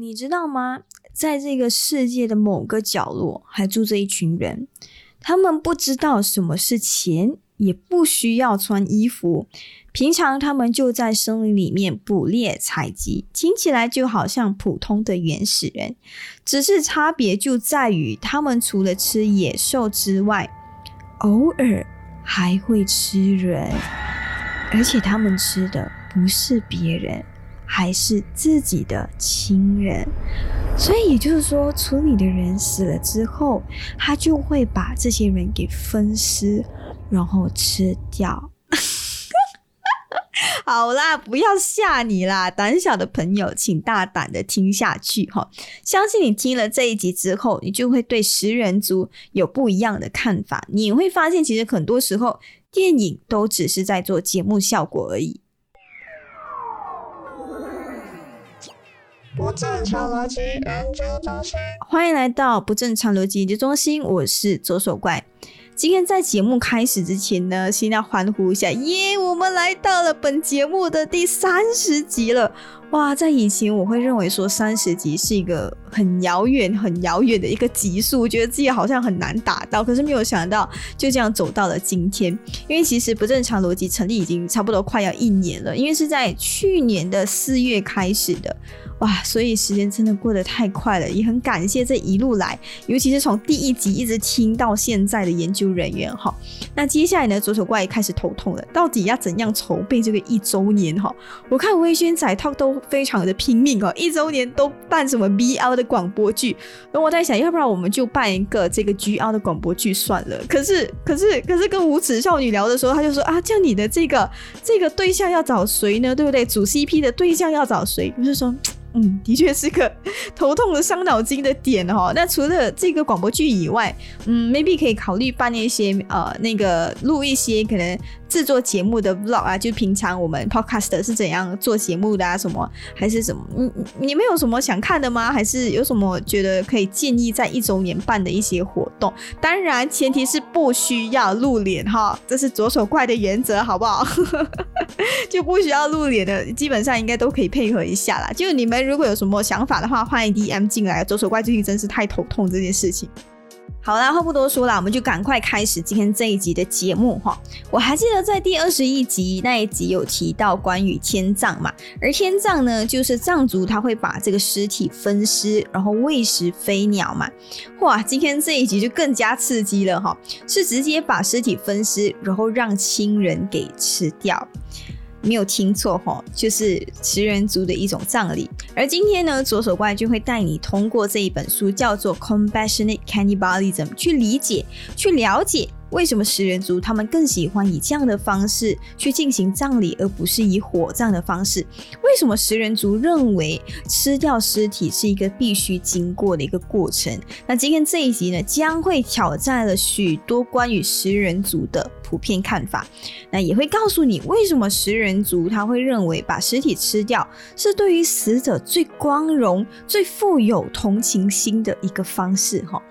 你知道吗？在这个世界的某个角落，还住着一群人，他们不知道什么是钱，也不需要穿衣服。平常他们就在森林里面捕猎、采集，听起来就好像普通的原始人，只是差别就在于，他们除了吃野兽之外，偶尔还会吃人，而且他们吃的不是别人。还是自己的亲人，所以也就是说，处理的人死了之后，他就会把这些人给分尸，然后吃掉。好啦，不要吓你啦，胆小的朋友，请大胆的听下去哈。相信你听了这一集之后，你就会对食人族有不一样的看法。你会发现，其实很多时候电影都只是在做节目效果而已。不正常逻辑研究中心，欢迎来到不正常逻辑研究中心，我是左手怪。今天在节目开始之前呢，先要欢呼一下，耶！我们来到了本节目的第三十集了。哇，在以前我会认为说三十集是一个很遥远、很遥远的一个集数，我觉得自己好像很难达到。可是没有想到就这样走到了今天。因为其实不正常逻辑成立已经差不多快要一年了，因为是在去年的四月开始的。哇，所以时间真的过得太快了，也很感谢这一路来，尤其是从第一集一直听到现在的研究人员哈。那接下来呢，左手怪也开始头痛了，到底要怎样筹备这个一周年哈？我看微醺仔 talk 都非常的拼命哦，一周年都办什么 BL 的广播剧，然后我在想，要不然我们就办一个这个 GL 的广播剧算了。可是，可是，可是跟无耻少女聊的时候，他就说啊，这样你的这个这个对象要找谁呢？对不对？主 CP 的对象要找谁？我就说。嗯，的确是个头痛的、伤脑筋的点哈。那除了这个广播剧以外，嗯，maybe 可以考虑办一些呃，那个录一些可能。制作节目的 vlog 啊，就平常我们 podcast 是怎样做节目的啊？什么还是什么？你你们有什么想看的吗？还是有什么觉得可以建议在一周年办的一些活动？当然，前提是不需要露脸哈，这是左手怪的原则，好不好？就不需要露脸的，基本上应该都可以配合一下啦。就你们如果有什么想法的话，欢迎 DM 进来。左手怪最近真是太头痛这件事情。好啦，话不多说了，我们就赶快开始今天这一集的节目哈。我还记得在第二十一集那一集有提到关于天葬嘛，而天葬呢，就是藏族他会把这个尸体分尸，然后喂食飞鸟嘛。哇，今天这一集就更加刺激了哈，是直接把尸体分尸，然后让亲人给吃掉。没有听错哈，就是食人族的一种葬礼。而今天呢，左手怪就会带你通过这一本书，叫做《Compassionate Cannibalism》，去理解、去了解。为什么食人族他们更喜欢以这样的方式去进行葬礼，而不是以火葬的方式？为什么食人族认为吃掉尸体是一个必须经过的一个过程？那今天这一集呢，将会挑战了许多关于食人族的普遍看法，那也会告诉你为什么食人族他会认为把尸体吃掉是对于死者最光荣、最富有同情心的一个方式，哈。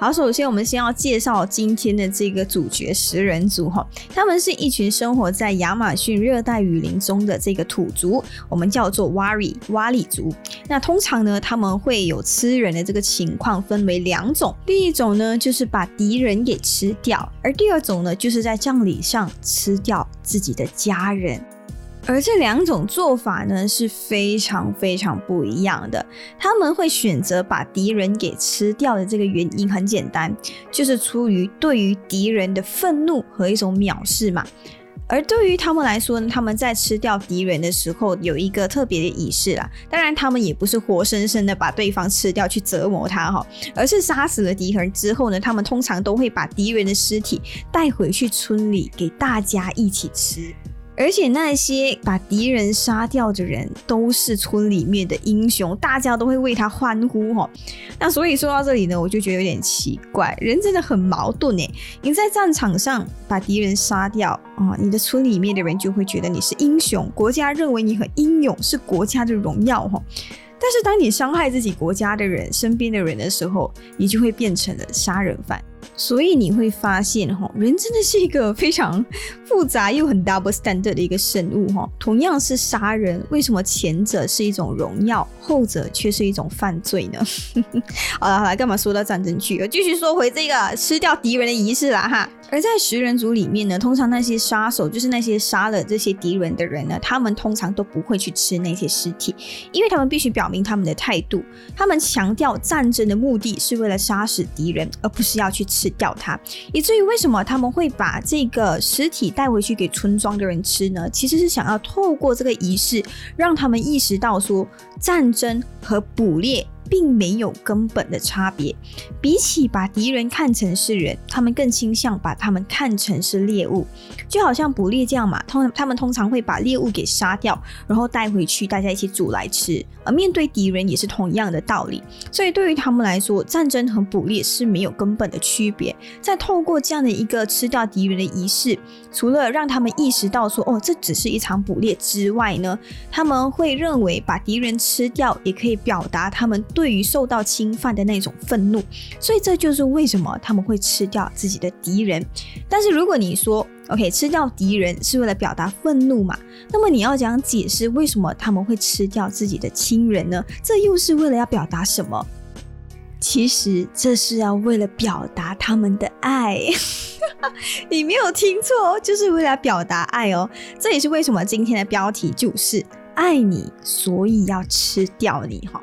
好，首先我们先要介绍今天的这个主角食人族哈，他们是一群生活在亚马逊热带雨林中的这个土族，我们叫做瓦里瓦里族。那通常呢，他们会有吃人的这个情况分为两种，第一种呢就是把敌人给吃掉，而第二种呢就是在葬礼上吃掉自己的家人。而这两种做法呢是非常非常不一样的。他们会选择把敌人给吃掉的这个原因很简单，就是出于对于敌人的愤怒和一种藐视嘛。而对于他们来说呢，他们在吃掉敌人的时候有一个特别的仪式啦。当然，他们也不是活生生的把对方吃掉去折磨他哈，而是杀死了敌人之后呢，他们通常都会把敌人的尸体带回去村里给大家一起吃。而且那些把敌人杀掉的人都是村里面的英雄，大家都会为他欢呼哈。那所以说到这里呢，我就觉得有点奇怪，人真的很矛盾哎。你在战场上把敌人杀掉啊，你的村里面的人就会觉得你是英雄，国家认为你很英勇，是国家的荣耀哈。但是当你伤害自己国家的人、身边的人的时候，你就会变成了杀人犯。所以你会发现，哈，人真的是一个非常复杂又很 double standard 的一个生物，哈。同样是杀人，为什么前者是一种荣耀，后者却是一种犯罪呢？好了好了，干嘛说到战争去我？继续说回这个吃掉敌人的仪式啦，哈。而在食人族里面呢，通常那些杀手就是那些杀了这些敌人的人呢，他们通常都不会去吃那些尸体，因为他们必须表明他们的态度，他们强调战争的目的是为了杀死敌人，而不是要去吃掉它。以至于为什么他们会把这个尸体带回去给村庄的人吃呢？其实是想要透过这个仪式，让他们意识到说，战争和捕猎。并没有根本的差别。比起把敌人看成是人，他们更倾向把他们看成是猎物，就好像捕猎这样嘛。通他们通常会把猎物给杀掉，然后带回去，大家一起煮来吃。而面对敌人也是同样的道理。所以对于他们来说，战争和捕猎是没有根本的区别。在透过这样的一个吃掉敌人的仪式，除了让他们意识到说哦这只是一场捕猎之外呢，他们会认为把敌人吃掉也可以表达他们。对于受到侵犯的那种愤怒，所以这就是为什么他们会吃掉自己的敌人。但是如果你说 OK，吃掉敌人是为了表达愤怒嘛？那么你要讲解释为什么他们会吃掉自己的亲人呢？这又是为了要表达什么？其实这是要为了表达他们的爱。你没有听错哦，就是为了表达爱哦。这也是为什么今天的标题就是爱你，所以要吃掉你哈。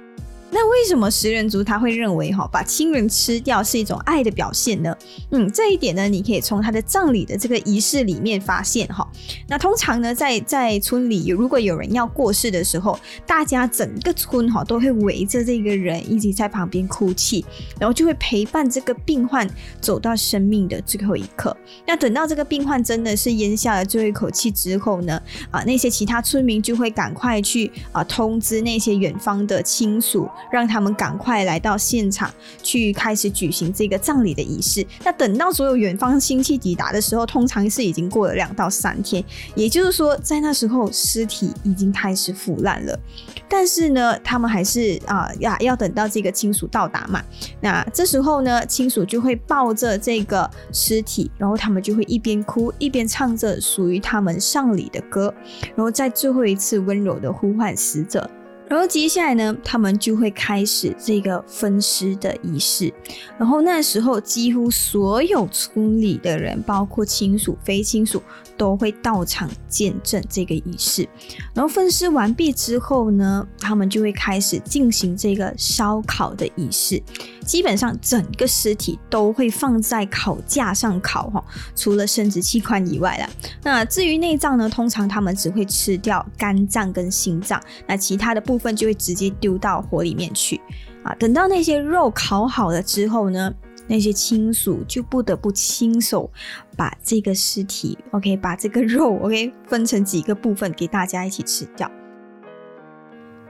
那为什么食人族他会认为哈把亲人吃掉是一种爱的表现呢？嗯，这一点呢，你可以从他的葬礼的这个仪式里面发现哈。那通常呢，在在村里，如果有人要过世的时候，大家整个村哈都会围着这个人一起在旁边哭泣，然后就会陪伴这个病患走到生命的最后一刻。那等到这个病患真的是咽下了最后一口气之后呢，啊，那些其他村民就会赶快去啊通知那些远方的亲属。让他们赶快来到现场，去开始举行这个葬礼的仪式。那等到所有远方亲戚抵达的时候，通常是已经过了两到三天，也就是说，在那时候尸体已经开始腐烂了。但是呢，他们还是啊呀要等到这个亲属到达嘛。那这时候呢，亲属就会抱着这个尸体，然后他们就会一边哭一边唱着属于他们丧礼的歌，然后在最后一次温柔的呼唤死者。然后接下来呢，他们就会开始这个分尸的仪式。然后那时候，几乎所有村里的人，包括亲属、非亲属。都会到场见证这个仪式，然后分尸完毕之后呢，他们就会开始进行这个烧烤的仪式。基本上整个尸体都会放在烤架上烤哈，除了生殖器官以外啦。那至于内脏呢，通常他们只会吃掉肝脏跟心脏，那其他的部部分就会直接丢到火里面去啊。等到那些肉烤好了之后呢？那些亲属就不得不亲手把这个尸体，OK，把这个肉，OK，分成几个部分给大家一起吃掉。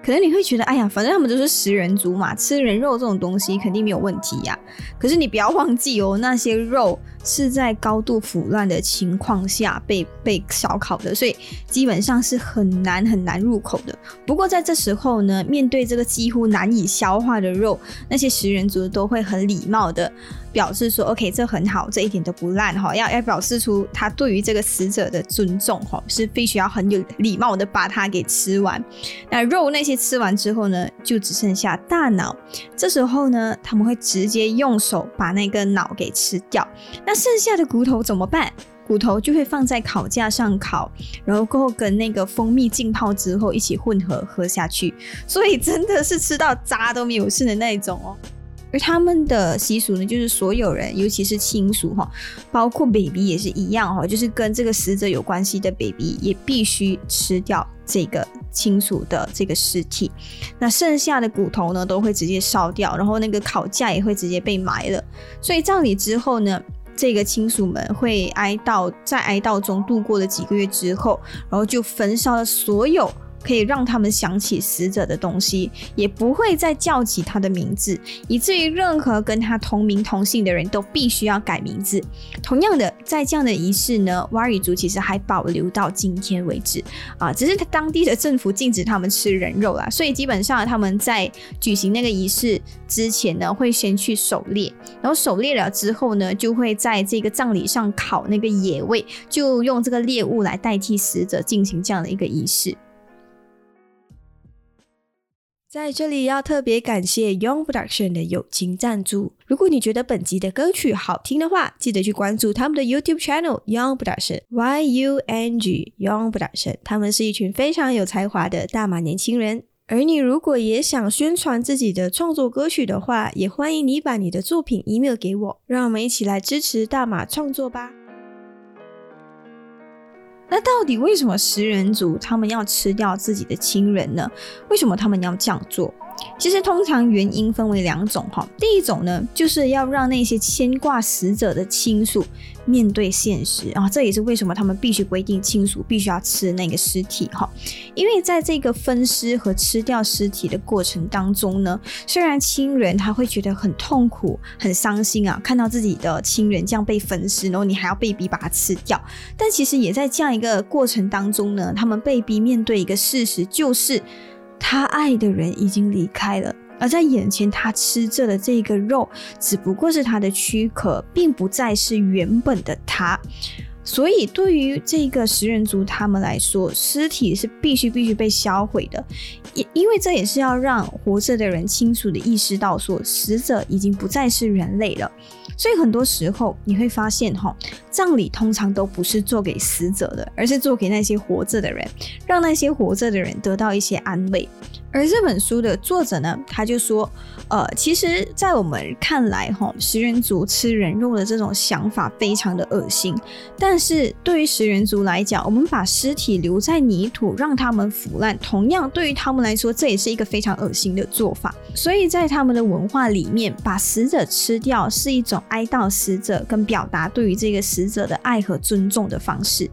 可能你会觉得，哎呀，反正他们都是食人族嘛，吃人肉这种东西肯定没有问题呀。可是你不要忘记哦，那些肉是在高度腐烂的情况下被被烧烤的，所以基本上是很难很难入口的。不过在这时候呢，面对这个几乎难以消化的肉，那些食人族都会很礼貌的。表示说，OK，这很好，这一点都不烂哈。要要表示出他对于这个死者的尊重哈，是必须要很有礼貌的把它给吃完。那肉那些吃完之后呢，就只剩下大脑。这时候呢，他们会直接用手把那个脑给吃掉。那剩下的骨头怎么办？骨头就会放在烤架上烤，然后过后跟那个蜂蜜浸泡之后一起混合喝下去。所以真的是吃到渣都没有剩的那一种哦。而他们的习俗呢，就是所有人，尤其是亲属哈，包括 baby 也是一样哈，就是跟这个死者有关系的 baby 也必须吃掉这个亲属的这个尸体。那剩下的骨头呢，都会直接烧掉，然后那个烤架也会直接被埋了。所以葬礼之后呢，这个亲属们会哀悼，在哀悼中度过了几个月之后，然后就焚烧了所有。可以让他们想起死者的东西，也不会再叫起他的名字，以至于任何跟他同名同姓的人都必须要改名字。同样的，在这样的仪式呢，瓦语族其实还保留到今天为止啊，只是他当地的政府禁止他们吃人肉啦，所以基本上他们在举行那个仪式之前呢，会先去狩猎，然后狩猎了之后呢，就会在这个葬礼上烤那个野味，就用这个猎物来代替死者进行这样的一个仪式。在这里要特别感谢 Young Production 的友情赞助。如果你觉得本集的歌曲好听的话，记得去关注他们的 YouTube channel Young Production Y U N G Young Production。他们是一群非常有才华的大马年轻人。而你如果也想宣传自己的创作歌曲的话，也欢迎你把你的作品 email 给我，让我们一起来支持大马创作吧。那到底为什么食人族他们要吃掉自己的亲人呢？为什么他们要这样做？其实通常原因分为两种哈，第一种呢，就是要让那些牵挂死者的亲属面对现实啊，这也是为什么他们必须规定亲属必须要吃那个尸体哈，因为在这个分尸和吃掉尸体的过程当中呢，虽然亲人他会觉得很痛苦、很伤心啊，看到自己的亲人这样被分尸，然后你还要被逼把它吃掉，但其实也在这样一个过程当中呢，他们被逼面对一个事实，就是。他爱的人已经离开了，而在眼前，他吃着的这个肉只不过是他的躯壳，并不再是原本的他。所以，对于这个食人族他们来说，尸体是必须必须被销毁的，因因为这也是要让活着的人清楚的意识到，说死者已经不再是人类了。所以很多时候你会发现，吼，葬礼通常都不是做给死者的，而是做给那些活着的人，让那些活着的人得到一些安慰。而这本书的作者呢，他就说，呃，其实，在我们看来，哈，食人族吃人肉的这种想法非常的恶心。但是对于食人族来讲，我们把尸体留在泥土，让他们腐烂，同样对于他们来说，这也是一个非常恶心的做法。所以在他们的文化里面，把死者吃掉是一种哀悼死者跟表达对于这个死者的爱和尊重的方式。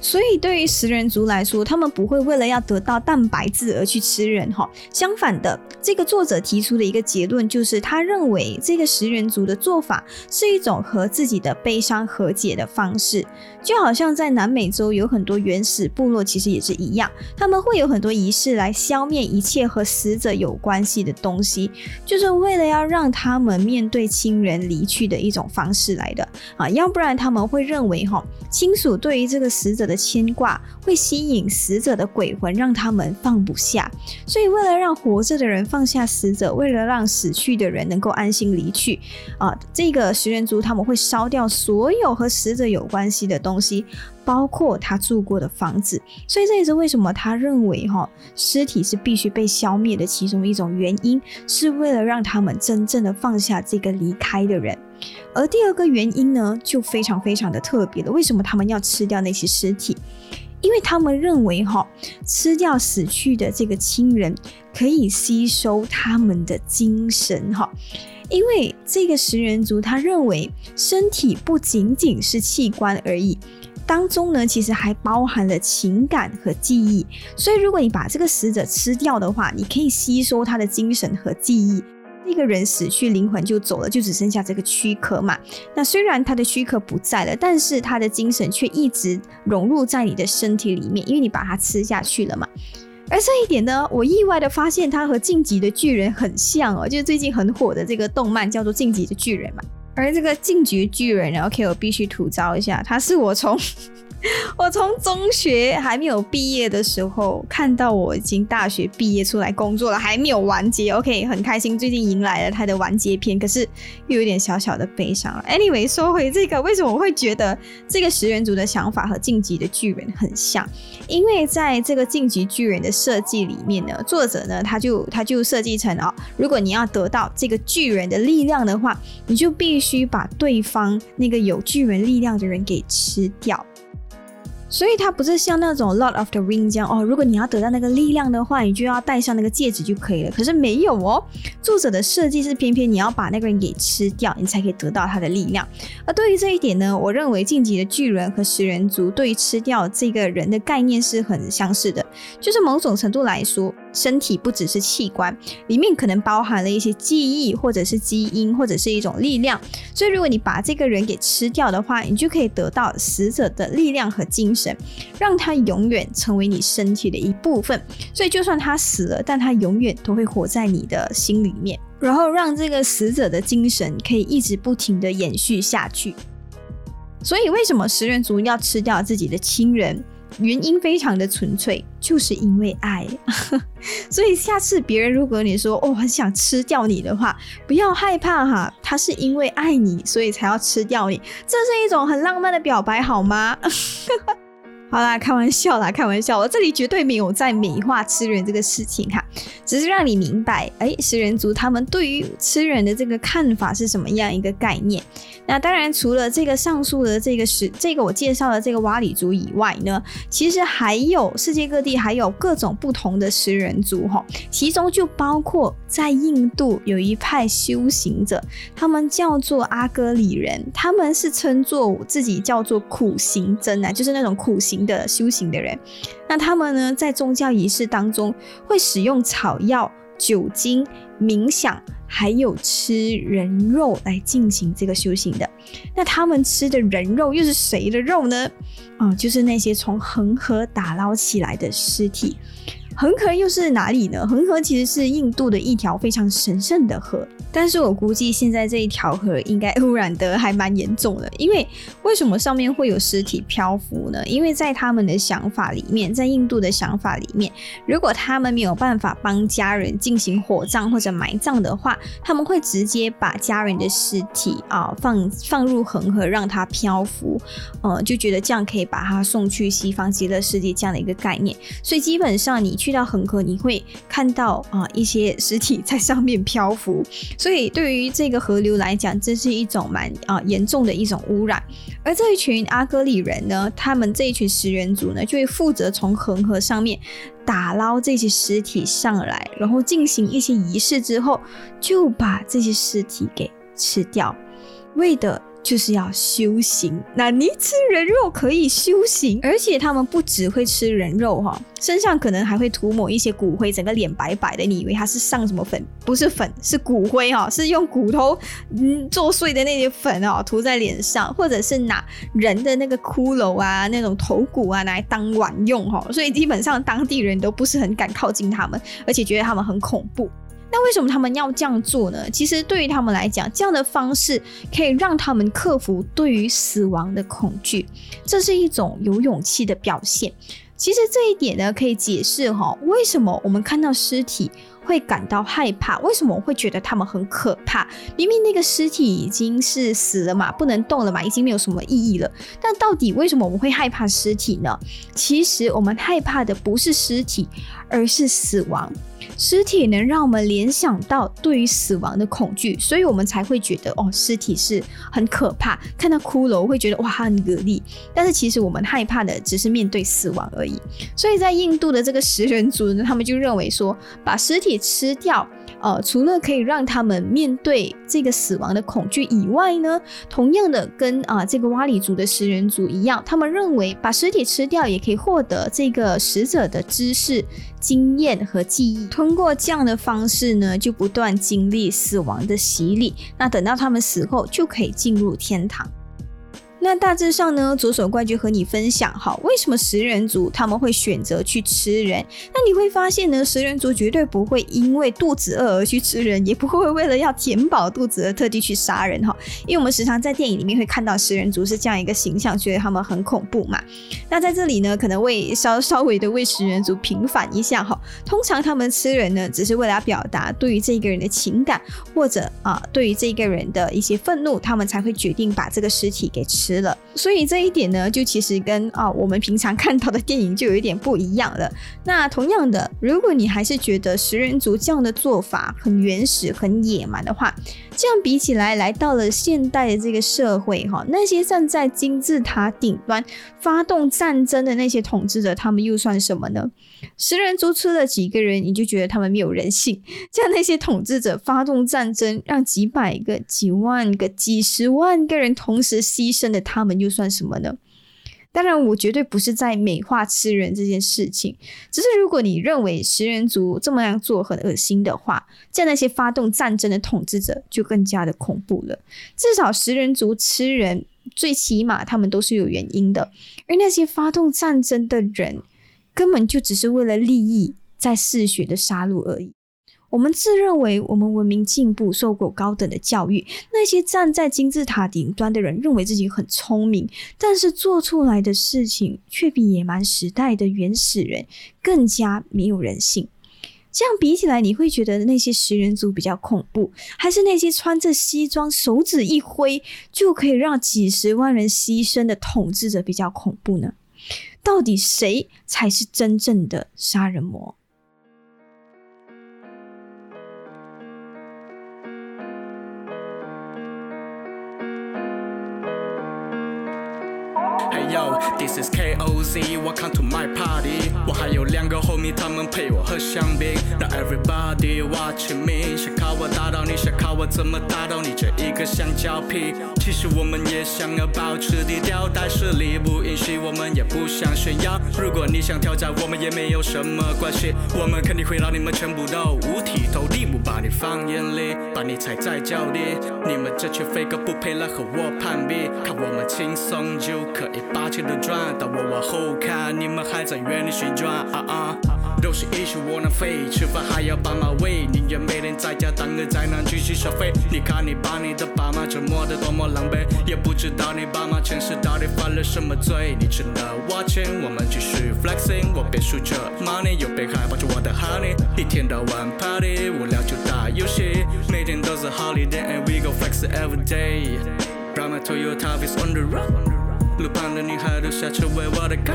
所以，对于食人族来说，他们不会为了要得到蛋白质而去吃人哈。相反的，这个作者提出的一个结论就是，他认为这个食人族的做法是一种和自己的悲伤和解的方式，就好像在南美洲有很多原始部落，其实也是一样，他们会有很多仪式来消灭一切和死者有关系的东西，就是为了要让他们面对亲人离去的一种方式来的啊。要不然他们会认为哈，亲属对于这个死者。的牵挂会吸引死者的鬼魂，让他们放不下。所以，为了让活着的人放下死者，为了让死去的人能够安心离去，啊，这个食人族他们会烧掉所有和死者有关系的东西，包括他住过的房子。所以，这也是为什么他认为哈尸体是必须被消灭的其中一种原因，是为了让他们真正的放下这个离开的人。而第二个原因呢，就非常非常的特别了。为什么他们要吃掉那些尸体？因为他们认为哈，吃掉死去的这个亲人，可以吸收他们的精神哈。因为这个食人族他认为，身体不仅仅是器官而已，当中呢，其实还包含了情感和记忆。所以，如果你把这个死者吃掉的话，你可以吸收他的精神和记忆。一个人死去，灵魂就走了，就只剩下这个躯壳嘛。那虽然他的躯壳不在了，但是他的精神却一直融入在你的身体里面，因为你把它吃下去了嘛。而这一点呢，我意外的发现它和《晋级的巨人》很像哦，就是最近很火的这个动漫叫做《晋级的巨人》嘛。而这个《晋级巨人》，OK，我必须吐槽一下，他是我从。我从中学还没有毕业的时候，看到我已经大学毕业出来工作了，还没有完结。OK，很开心，最近迎来了它的完结篇，可是又有点小小的悲伤了。Anyway，说回这个，为什么我会觉得这个食人族的想法和晋级的巨人很像？因为在这个晋级巨人的设计里面呢，作者呢他就他就设计成啊，如果你要得到这个巨人的力量的话，你就必须把对方那个有巨人力量的人给吃掉。所以它不是像那种 Lot of the Ring 这样哦，如果你要得到那个力量的话，你就要戴上那个戒指就可以了。可是没有哦，作者的设计是偏偏你要把那个人给吃掉，你才可以得到他的力量。而对于这一点呢，我认为晋级的巨人和食人族对于吃掉这个人的概念是很相似的，就是某种程度来说。身体不只是器官，里面可能包含了一些记忆，或者是基因，或者是一种力量。所以，如果你把这个人给吃掉的话，你就可以得到死者的力量和精神，让他永远成为你身体的一部分。所以，就算他死了，但他永远都会活在你的心里面，然后让这个死者的精神可以一直不停的延续下去。所以，为什么食人族要吃掉自己的亲人？原因非常的纯粹，就是因为爱。所以下次别人如果你说哦很想吃掉你的话，不要害怕哈，他是因为爱你，所以才要吃掉你，这是一种很浪漫的表白，好吗？好啦，开玩笑啦，开玩笑，我这里绝对没有在美化吃人这个事情哈，只是让你明白，哎，食人族他们对于吃人的这个看法是什么样一个概念。那当然，除了这个上述的这个是这个我介绍的这个瓦里族以外呢，其实还有世界各地还有各种不同的食人族哈，其中就包括在印度有一派修行者，他们叫做阿哥里人，他们是称作自己叫做苦行僧啊，就是那种苦行。的修行的人，那他们呢，在宗教仪式当中会使用草药、酒精、冥想，还有吃人肉来进行这个修行的。那他们吃的人肉又是谁的肉呢？啊，就是那些从恒河打捞起来的尸体。恒河又是哪里呢？恒河其实是印度的一条非常神圣的河，但是我估计现在这一条河应该污染的还蛮严重的。因为为什么上面会有尸体漂浮呢？因为在他们的想法里面，在印度的想法里面，如果他们没有办法帮家人进行火葬或者埋葬的话，他们会直接把家人的尸体啊放放入恒河让它漂浮，呃，就觉得这样可以把它送去西方极乐世界这样的一个概念。所以基本上你去。去到恒河，你会看到啊一些尸体在上面漂浮，所以对于这个河流来讲，这是一种蛮啊严重的一种污染。而这一群阿哥里人呢，他们这一群食人族呢，就会负责从恒河上面打捞这些尸体上来，然后进行一些仪式之后，就把这些尸体给吃掉，为的。就是要修行，那你吃人肉可以修行，而且他们不只会吃人肉哈，身上可能还会涂抹一些骨灰，整个脸白白的，你以为他是上什么粉？不是粉，是骨灰哈，是用骨头嗯做碎的那些粉哦涂在脸上，或者是拿人的那个骷髅啊、那种头骨啊拿来当碗用哈，所以基本上当地人都不是很敢靠近他们，而且觉得他们很恐怖。那为什么他们要这样做呢？其实对于他们来讲，这样的方式可以让他们克服对于死亡的恐惧，这是一种有勇气的表现。其实这一点呢，可以解释哈，为什么我们看到尸体会感到害怕？为什么我会觉得他们很可怕？明明那个尸体已经是死了嘛，不能动了嘛，已经没有什么意义了。但到底为什么我们会害怕尸体呢？其实我们害怕的不是尸体，而是死亡。尸体能让我们联想到对于死亡的恐惧，所以我们才会觉得哦，尸体是很可怕。看到骷髅会觉得哇很给力，但是其实我们害怕的只是面对死亡而已。所以在印度的这个食人族呢，他们就认为说，把尸体吃掉。呃，除了可以让他们面对这个死亡的恐惧以外呢，同样的跟啊这个瓦里族的食人族一样，他们认为把尸体吃掉也可以获得这个死者的知识、经验和记忆，通过这样的方式呢，就不断经历死亡的洗礼，那等到他们死后就可以进入天堂。那大致上呢，左手怪就和你分享哈，为什么食人族他们会选择去吃人？那你会发现呢，食人族绝对不会因为肚子饿而去吃人，也不会为了要填饱肚子而特地去杀人哈。因为我们时常在电影里面会看到食人族是这样一个形象，觉得他们很恐怖嘛。那在这里呢，可能为稍稍微的为食人族平反一下哈。通常他们吃人呢，只是为了要表达对于这个人的情感，或者啊，对于这个人的一些愤怒，他们才会决定把这个尸体给吃。吃了。所以这一点呢，就其实跟啊我们平常看到的电影就有一点不一样了。那同样的，如果你还是觉得食人族这样的做法很原始、很野蛮的话，这样比起来，来到了现代的这个社会，哈，那些站在金字塔顶端发动战争的那些统治者，他们又算什么呢？食人族吃了几个人，你就觉得他们没有人性？这样那些统治者发动战争，让几百个、几万个、几十万个人同时牺牲的，他们又算什么呢？当然，我绝对不是在美化吃人这件事情，只是如果你认为食人族这么样做很恶心的话，这样那些发动战争的统治者就更加的恐怖了。至少食人族吃人，最起码他们都是有原因的，而那些发动战争的人。根本就只是为了利益在嗜血的杀戮而已。我们自认为我们文明进步，受过高等的教育。那些站在金字塔顶端的人，认为自己很聪明，但是做出来的事情却比野蛮时代的原始人更加没有人性。这样比起来，你会觉得那些食人族比较恐怖，还是那些穿着西装、手指一挥就可以让几十万人牺牲的统治者比较恐怖呢？到底谁才是真正的杀人魔他们陪我喝香槟。Now everybody watching me，想靠我打倒你，想靠我怎么打倒你这一个香蕉皮？其实我们也想要保持低调，但是力不允许，我们也不想炫耀。如果你想挑战，我们也没有什么关系，我们肯定会让你们全部都五体投地，不把你放眼里，把你踩在脚底。你们这群废哥不配来和我攀比，看我们轻松就可以。把钱都赚，到我往后看，你们还在原地旋转。啊啊，都是一些窝囊废，吃饭还要爸妈喂，宁愿每天在家当个宅男继续消费。你看你把你的爸妈折磨得多么狼狈，也不知道你爸妈前世到底犯了什么罪。你吃了我钱，我们继续 flexing，我别数着 money，又别害怕着我的 honey，一天到晚 party，无聊就打游戏，每天都是 holiday，and we go flex every day。Drive my Toyota, it's on the road。路旁的女孩都下车为我的歌。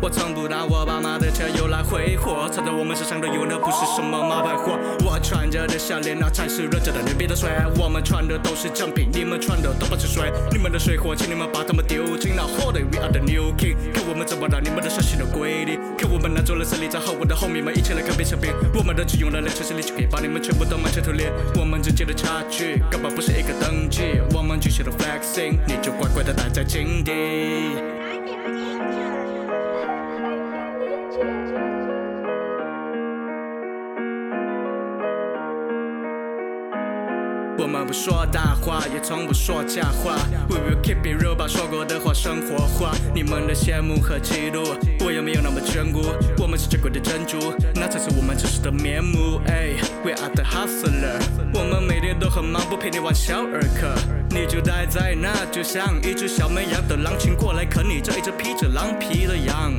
我从不拿我爸妈的车用来挥霍，藏在我们身上的有那不是什么冒牌货。我穿着的项链那才是认真的牛逼的帅。我们穿的都是正品，你们穿的都不是水。你们的水货，请你们把它们丢进那火堆。We are the new king，看我们怎么让你们的伤心都归零。看我们拿走了胜利，在和我的后面们一起来看变成兵。我们的只用了两成实力就可以把你们全部都满城屠猎。我们之间的差距根本不是一个等级。我们继续的 flexing，你就乖乖的待在井底。我们不说大话，也从不说假话。We will keep it real，把说过的话生活化。你们的羡慕和嫉妒，我也没有那么眷顾。我们是珍贵的珍珠，那才是我们真实的面目。We are the hustler，我们每天都很忙，不陪你玩小儿科。你就待在那，就像一只小绵羊，等狼群过来啃你这一只披着狼皮的羊。